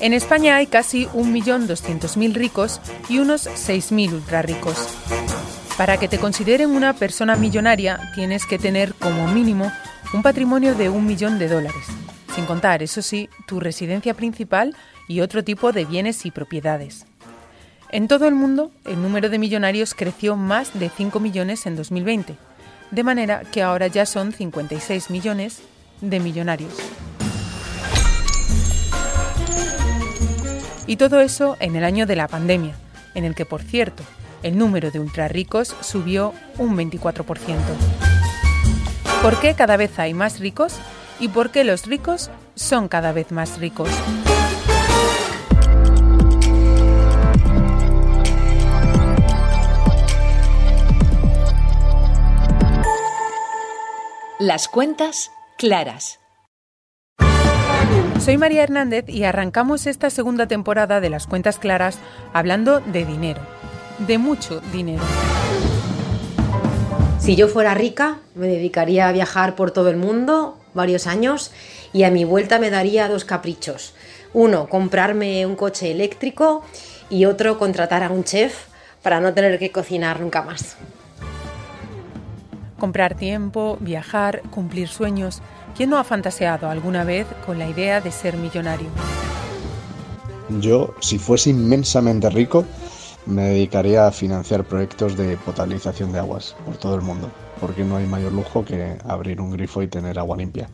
En España hay casi 1.200.000 ricos y unos 6.000 ultrarricos. Para que te consideren una persona millonaria tienes que tener como mínimo un patrimonio de un millón de dólares, sin contar, eso sí, tu residencia principal y otro tipo de bienes y propiedades. En todo el mundo, el número de millonarios creció más de 5 millones en 2020, de manera que ahora ya son 56 millones de millonarios. Y todo eso en el año de la pandemia, en el que, por cierto, el número de ultrarricos subió un 24%. ¿Por qué cada vez hay más ricos? ¿Y por qué los ricos son cada vez más ricos? Las cuentas claras. Soy María Hernández y arrancamos esta segunda temporada de Las cuentas claras hablando de dinero de mucho dinero. Si yo fuera rica, me dedicaría a viajar por todo el mundo varios años y a mi vuelta me daría dos caprichos. Uno, comprarme un coche eléctrico y otro, contratar a un chef para no tener que cocinar nunca más. Comprar tiempo, viajar, cumplir sueños. ¿Quién no ha fantaseado alguna vez con la idea de ser millonario? Yo, si fuese inmensamente rico, me dedicaría a financiar proyectos de potabilización de aguas por todo el mundo, porque no hay mayor lujo que abrir un grifo y tener agua limpia.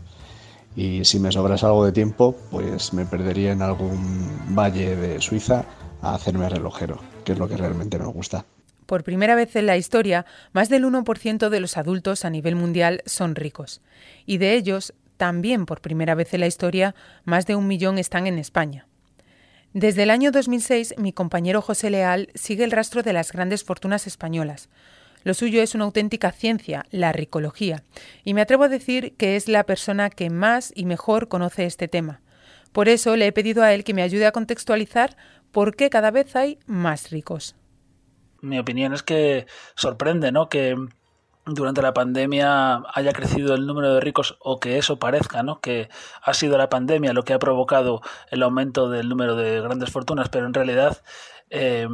Y si me sobras algo de tiempo, pues me perdería en algún valle de Suiza a hacerme relojero, que es lo que realmente me gusta. Por primera vez en la historia, más del 1% de los adultos a nivel mundial son ricos. Y de ellos, también por primera vez en la historia, más de un millón están en España. Desde el año 2006, mi compañero José Leal sigue el rastro de las grandes fortunas españolas. Lo suyo es una auténtica ciencia, la ricología, y me atrevo a decir que es la persona que más y mejor conoce este tema. Por eso le he pedido a él que me ayude a contextualizar por qué cada vez hay más ricos. Mi opinión es que sorprende, ¿no? Que durante la pandemia haya crecido el número de ricos o que eso parezca, ¿no? Que ha sido la pandemia lo que ha provocado el aumento del número de grandes fortunas, pero en realidad eh,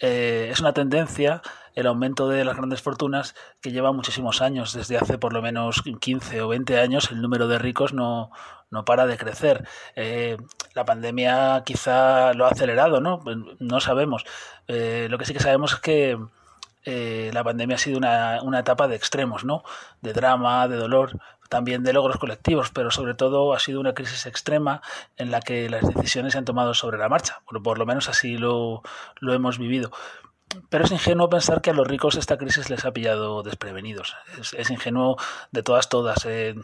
eh, es una tendencia el aumento de las grandes fortunas que lleva muchísimos años, desde hace por lo menos 15 o 20 años el número de ricos no, no para de crecer. Eh, la pandemia quizá lo ha acelerado, ¿no? No sabemos. lo que sí que sabemos es que eh, la pandemia ha sido una, una, etapa de extremos, ¿no? De drama, de dolor, también de logros colectivos, pero sobre todo ha sido una crisis extrema en la que las decisiones se han tomado sobre la marcha. Bueno, por lo menos así lo, lo hemos vivido. Pero es ingenuo pensar que a los ricos esta crisis les ha pillado desprevenidos. Es, ingenuo de todas, todas. Eh,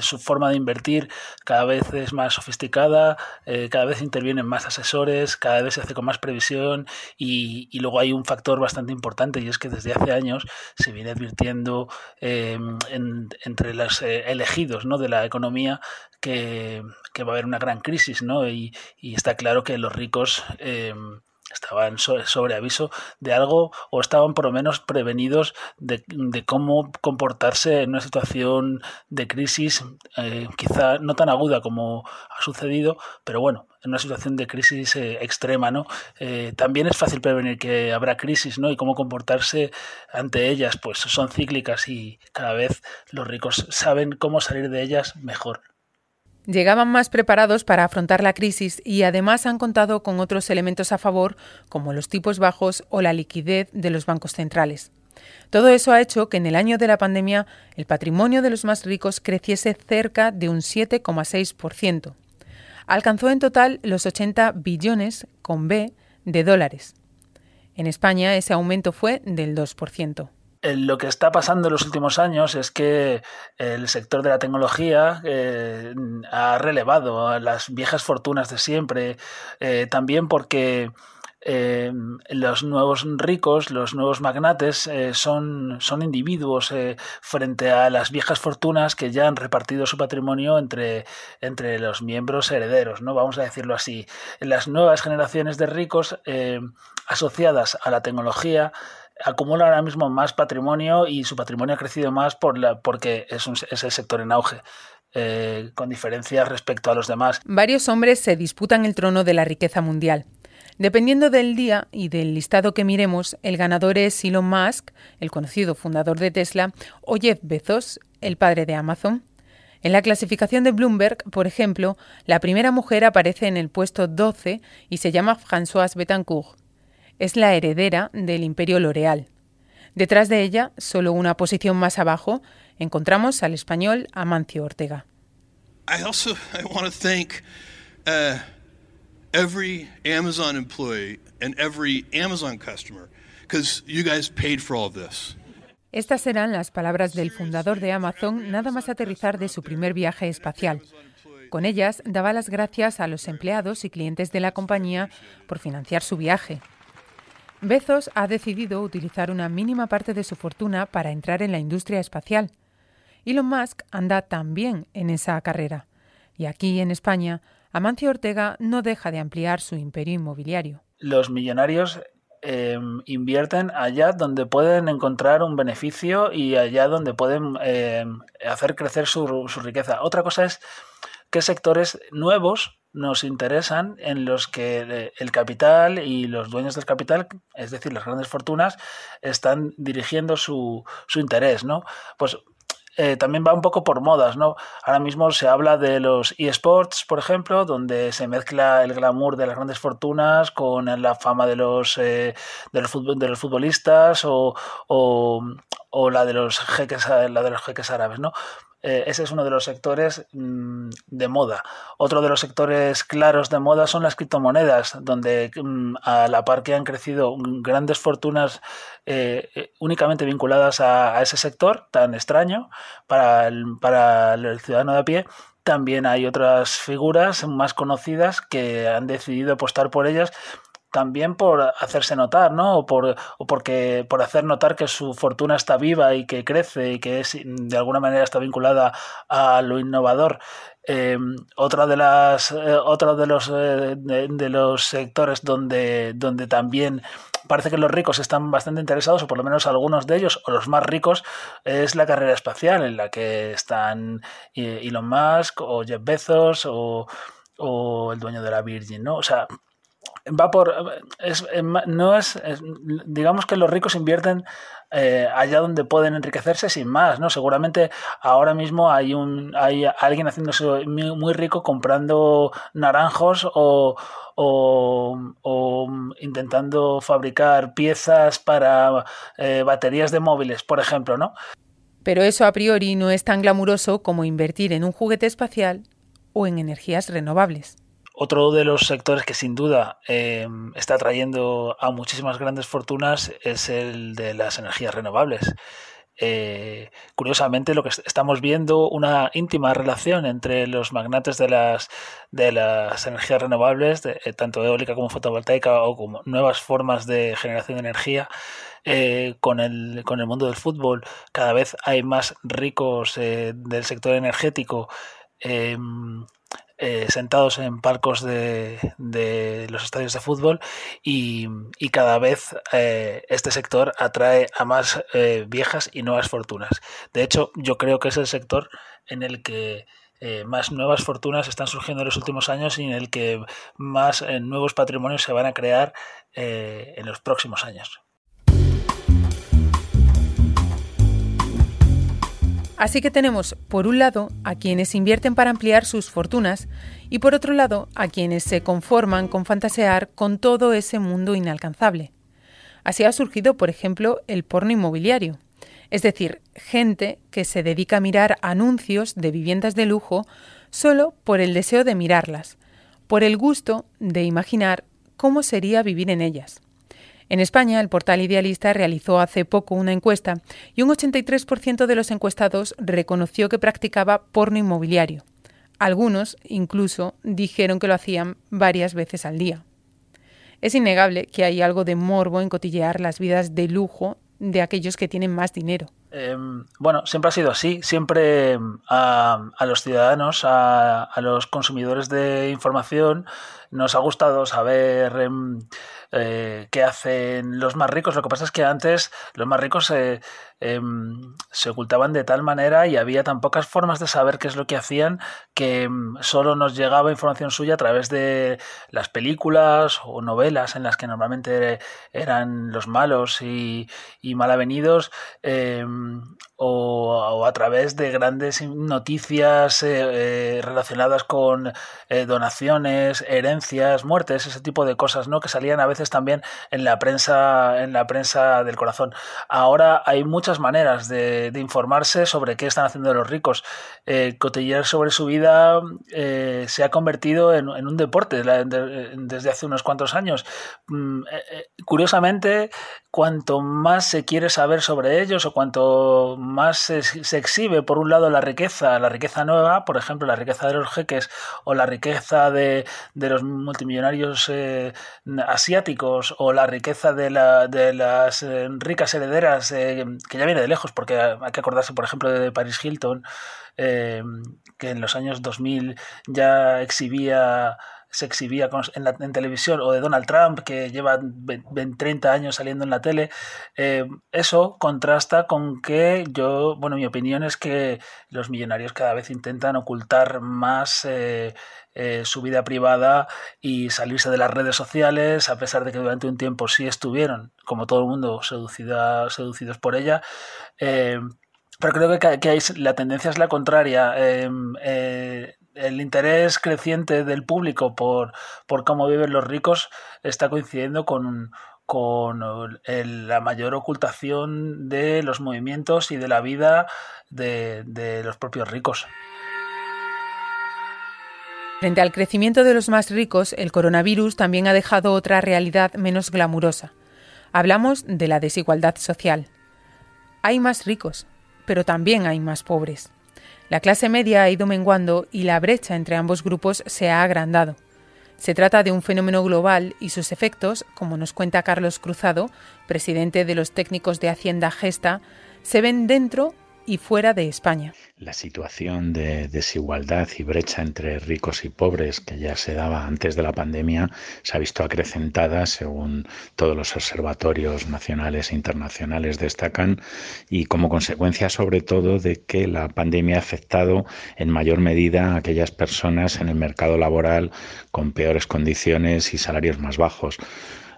su forma de invertir cada vez es más sofisticada, eh, cada vez intervienen más asesores, cada vez se hace con más previsión y, luego hay un factor bastante importante y es que desde hace años se viene advirtiendo em, entre los eh, elegidos ¿no? de la economía que, va a haber una gran crisis ¿no? y, y está claro que los ricos em, estaban sobre aviso de algo o estaban por lo menos prevenidos de, cómo comportarse en una situación de crisis, eh, quizá no tan aguda como ha sucedido, pero bueno, en una situación de crisis eh, extrema, ¿no? Eh, también es fácil prevenir que habrá crisis, ¿no? Y cómo comportarse ante ellas, pues son cíclicas y cada vez los ricos saben cómo salir de ellas mejor. Llegaban más preparados para afrontar la crisis y además han contado con otros elementos a favor, como los tipos bajos o la liquidez de los bancos centrales. Todo eso ha hecho que en el año de la pandemia el patrimonio de los más ricos creciese cerca de un 7,6%. Alcanzó en total los 80 billones con B de dólares. En España ese aumento fue del 2% lo que está pasando en los últimos años es que el sector de la tecnología eh, ha relevado a las viejas fortunas de siempre, eh, también porque eh, los nuevos ricos, los nuevos magnates son, son individuos frente a las viejas fortunas que ya han repartido su patrimonio entre, entre los miembros herederos, ¿no? Vamos a decirlo así. Las nuevas generaciones de ricos asociadas a la tecnología acumula ahora mismo más patrimonio y su patrimonio ha crecido más por la, porque es, el sector en auge. eh, con diferencias respecto a los demás. Varios hombres se disputan el trono de la riqueza mundial. Dependiendo del día y del listado que miremos, el ganador es Elon Musk, el conocido fundador de Tesla, o Jeff Bezos, el padre de Amazon. En la clasificación de Bloomberg, por ejemplo, la primera mujer aparece en el puesto 12 y se llama Françoise Bettencourt. Es la heredera del imperio L'Oréal. Detrás de ella, solo una posición más abajo, encontramos al español Amancio Ortega. I also I want to thank uh, every Amazon employee and every Amazon customer because you guys paid for all this. Estas serán las palabras del fundador de Amazon nada más aterrizar de su primer viaje espacial. Con ellas daba las gracias a los empleados y clientes de la compañía por financiar su viaje. Bezos ha decidido utilizar una mínima parte de su fortuna para entrar en la industria espacial. Elon Musk anda también en esa carrera. Y aquí en España Amancio Ortega no deja de ampliar su imperio inmobiliario. Los millonarios em, invierten allá donde pueden encontrar un beneficio y allá donde pueden em, hacer crecer su, su, riqueza. Otra cosa es qué sectores nuevos nos interesan en los que el capital y los dueños del capital, es decir, las grandes fortunas, están dirigiendo su, su interés, ¿no? Pues eh, también va un poco por modas, ¿no? Ahora mismo se habla de los eSports, por ejemplo, donde se mezcla el glamour de las grandes fortunas con la fama de los, eh, de los, futbolistas o, o, o, la de los jeques, la de los jeques árabes, ¿no? Eh, ese es uno de los sectores mm, de moda. Otro de los sectores claros de moda son las criptomonedas, donde mm, a la par que han crecido grandes fortunas eh, eh, únicamente vinculadas a, ese sector tan extraño para el, para el ciudadano de a pie, también hay otras figuras más conocidas que han decidido apostar por ellas también por hacerse notar, ¿no? O, por, o porque, por hacer notar que su fortuna está viva y que crece y que de alguna manera está vinculada a lo innovador. Eh, otra de las, eh, otro de los, eh, de, los sectores donde, donde también parece que los ricos están bastante interesados, o por lo menos algunos de ellos, o los más ricos, es la carrera espacial, en la que están Elon Musk o Jeff Bezos o, o el dueño de la Virgin, ¿no? O sea, va por es, no es, digamos que los ricos invierten eh, allá donde pueden enriquecerse sin más no seguramente ahora mismo hay un hay alguien haciéndose muy, rico comprando naranjos o, o, intentando fabricar piezas para eh, baterías de móviles por ejemplo no pero eso a priori no es tan glamuroso como invertir en un juguete espacial o en energías renovables otro de los sectores que sin duda em, está trayendo a muchísimas grandes fortunas es el de las energías renovables. Eh, curiosamente, lo que estamos viendo una íntima relación entre los magnates de las, de las energías renovables, eh, tanto eólica como fotovoltaica o como nuevas formas de generación de energía, eh, con, el, con el mundo del fútbol. Cada vez hay más ricos del sector energético eh, sentados en palcos de, los estadios de fútbol y, cada vez eh, este sector atrae a más eh, viejas y nuevas fortunas. De hecho, yo creo que es el sector en el que más nuevas fortunas están surgiendo en los últimos años y en el que más nuevos patrimonios se van a crear en los próximos años. Así que tenemos, por un lado, a quienes invierten para ampliar sus fortunas y por otro lado, a quienes se conforman con fantasear con todo ese mundo inalcanzable. Así ha surgido, por ejemplo, el porno inmobiliario, es decir, gente que se dedica a mirar anuncios de viviendas de lujo solo por el deseo de mirarlas, por el gusto de imaginar cómo sería vivir en ellas. En España, el portal Idealista realizó hace poco una encuesta y un 83% de los encuestados reconoció que practicaba porno inmobiliario. Algunos incluso dijeron que lo hacían varias veces al día. Es innegable que hay algo de morbo en cotillear las vidas de lujo de aquellos que tienen más dinero. Em, bueno, siempre ha sido así. Siempre em, a, los ciudadanos, a, los consumidores de información, nos ha gustado saber em, eh, qué hacen los más ricos. Lo que pasa es que antes los más ricos eh, em, se ocultaban de tal manera y había tan pocas formas de saber qué es lo que hacían que em, solo nos llegaba información suya a través de las películas o novelas en las que normalmente eran los malos y, y malavenidos em, o, a través de grandes noticias eh, eh, relacionadas con eh, donaciones, herencias, muertes, ese tipo de cosas, ¿no? Que salían a veces también en la prensa, en la prensa del corazón. Ahora hay muchas maneras de, informarse sobre qué están haciendo los ricos. cotillar sobre su vida se ha convertido en, un deporte desde hace unos cuantos años. Mm, curiosamente, cuanto más se quiere saber sobre ellos o cuanto más se, exhibe, por un lado, la riqueza, la riqueza nueva, por ejemplo, la riqueza de los jeques o la riqueza de, los multimillonarios eh, asiáticos o la riqueza de, la, de las eh, ricas herederas, eh, que ya viene de lejos, porque hay que acordarse, por ejemplo, de Paris Hilton, que en los años 2000 ya exhibía se exhibía en, la, en, televisión, o de Donald Trump, que lleva 30 años saliendo en la tele, eh, eso contrasta con que yo, bueno, mi opinión es que los millonarios cada vez intentan ocultar más eh, eh, su vida privada y salirse de las redes sociales, a pesar de que durante un tiempo sí estuvieron, como todo el mundo, seducidos por ella. pero creo que, que, la tendencia es la contraria el interés creciente del público por, por cómo viven los ricos está coincidiendo con, con la mayor ocultación de los movimientos y de la vida de, de los propios ricos. Frente al crecimiento de los más ricos, el coronavirus también ha dejado otra realidad menos glamurosa. Hablamos de la desigualdad social. Hay más ricos, pero también hay más pobres. La clase media ha ido menguando y la brecha entre ambos grupos se ha agrandado. Se trata de un fenómeno global y sus efectos, como nos cuenta Carlos Cruzado, presidente de los técnicos de Hacienda Gesta, se ven dentro y fuera de España. La situación de desigualdad y brecha entre ricos y pobres que ya se daba antes de la pandemia se ha visto acrecentada según todos los observatorios nacionales e internacionales destacan y como consecuencia sobre todo de que la pandemia ha afectado en mayor medida a aquellas personas en el mercado laboral con peores condiciones y salarios más bajos.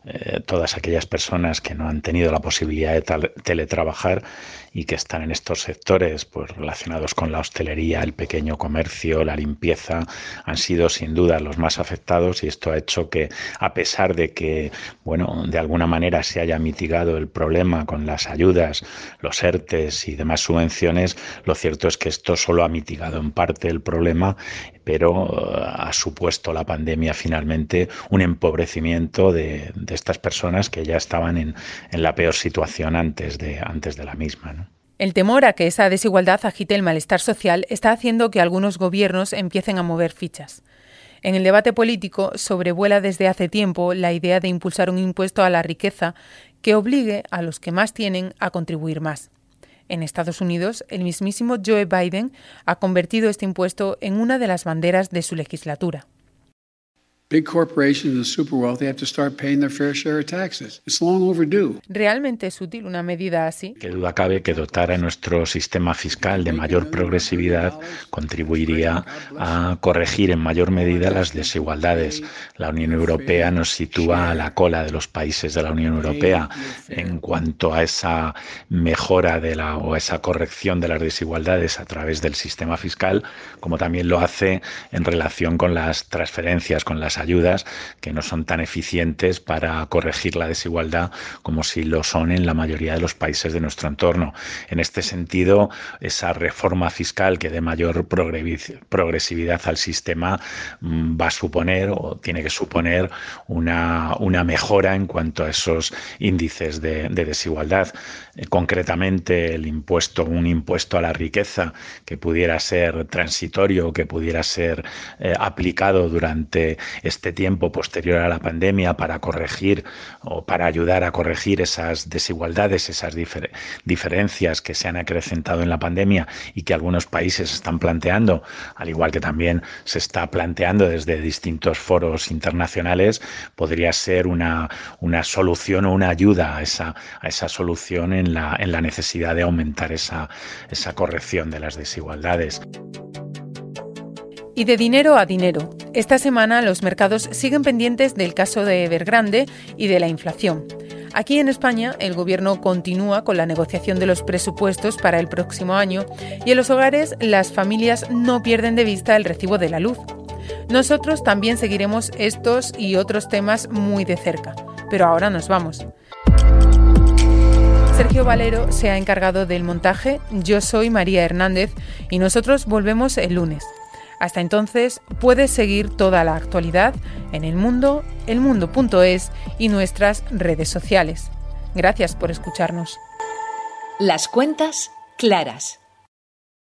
Eh, todas aquellas personas que no han tenido la posibilidad de teletrabajar y que están en estos sectores pues, relacionados con la hostelería, el pequeño comercio, la limpieza, han sido sin duda los más afectados y esto ha hecho que, a pesar de que, bueno, de alguna manera se haya mitigado el problema con las ayudas, los ERTES y demás subvenciones, lo cierto es que esto solo ha mitigado en parte el problema, pero eh, ha supuesto la pandemia finalmente un empobrecimiento de, estas personas que ya estaban en, la peor situación antes de, antes de la misma. El temor a que esa desigualdad agite el malestar social está haciendo que algunos gobiernos empiecen a mover fichas. En el debate político sobrevuela desde hace tiempo la idea de impulsar un impuesto a la riqueza que obligue a los que más tienen a contribuir más. En Estados Unidos, el mismísimo Joe Biden ha convertido este impuesto en una de las banderas de su legislatura. Realmente es útil una medida así. Qué duda cabe que dotar a nuestro sistema fiscal de mayor progresividad contribuiría a corregir en mayor medida las desigualdades. La Unión Europea nos sitúa a la cola de los países de la Unión Europea en cuanto a esa mejora de la o esa corrección de las desigualdades a través del sistema fiscal, como también lo hace en relación con las transferencias, con las ayudas que no son tan eficientes para corregir la desigualdad como si lo son en la mayoría de los países de nuestro entorno. En este sentido, esa reforma fiscal que dé mayor progresividad al sistema mm, va a suponer o tiene que suponer una, mejora en cuanto a esos índices de, desigualdad. Eh, concretamente, el impuesto, un impuesto a la riqueza que pudiera ser transitorio, que pudiera ser eh, aplicado durante este tiempo posterior a la pandemia para corregir o para ayudar a corregir esas desigualdades, esas diferencias que se han acrecentado en la pandemia y que algunos países están planteando, al igual que también se está planteando desde distintos foros internacionales, podría ser una, una solución o una ayuda a esa, a esa solución en la, en la necesidad de aumentar esa, esa corrección de las desigualdades. Y de dinero a dinero. Esta semana los mercados siguen pendientes del caso de Evergrande y de la inflación. Aquí en España, el Gobierno continúa con la negociación de los presupuestos para el próximo año y en los hogares las familias no pierden de vista el recibo de la luz. Nosotros también seguiremos estos y otros temas muy de cerca, pero ahora nos vamos. Sergio Valero se ha encargado del montaje, yo soy María Hernández y nosotros volvemos el lunes. Hasta entonces puedes seguir toda la actualidad en el mundo, elmundo.es y nuestras redes sociales. Gracias por escucharnos. Las cuentas claras.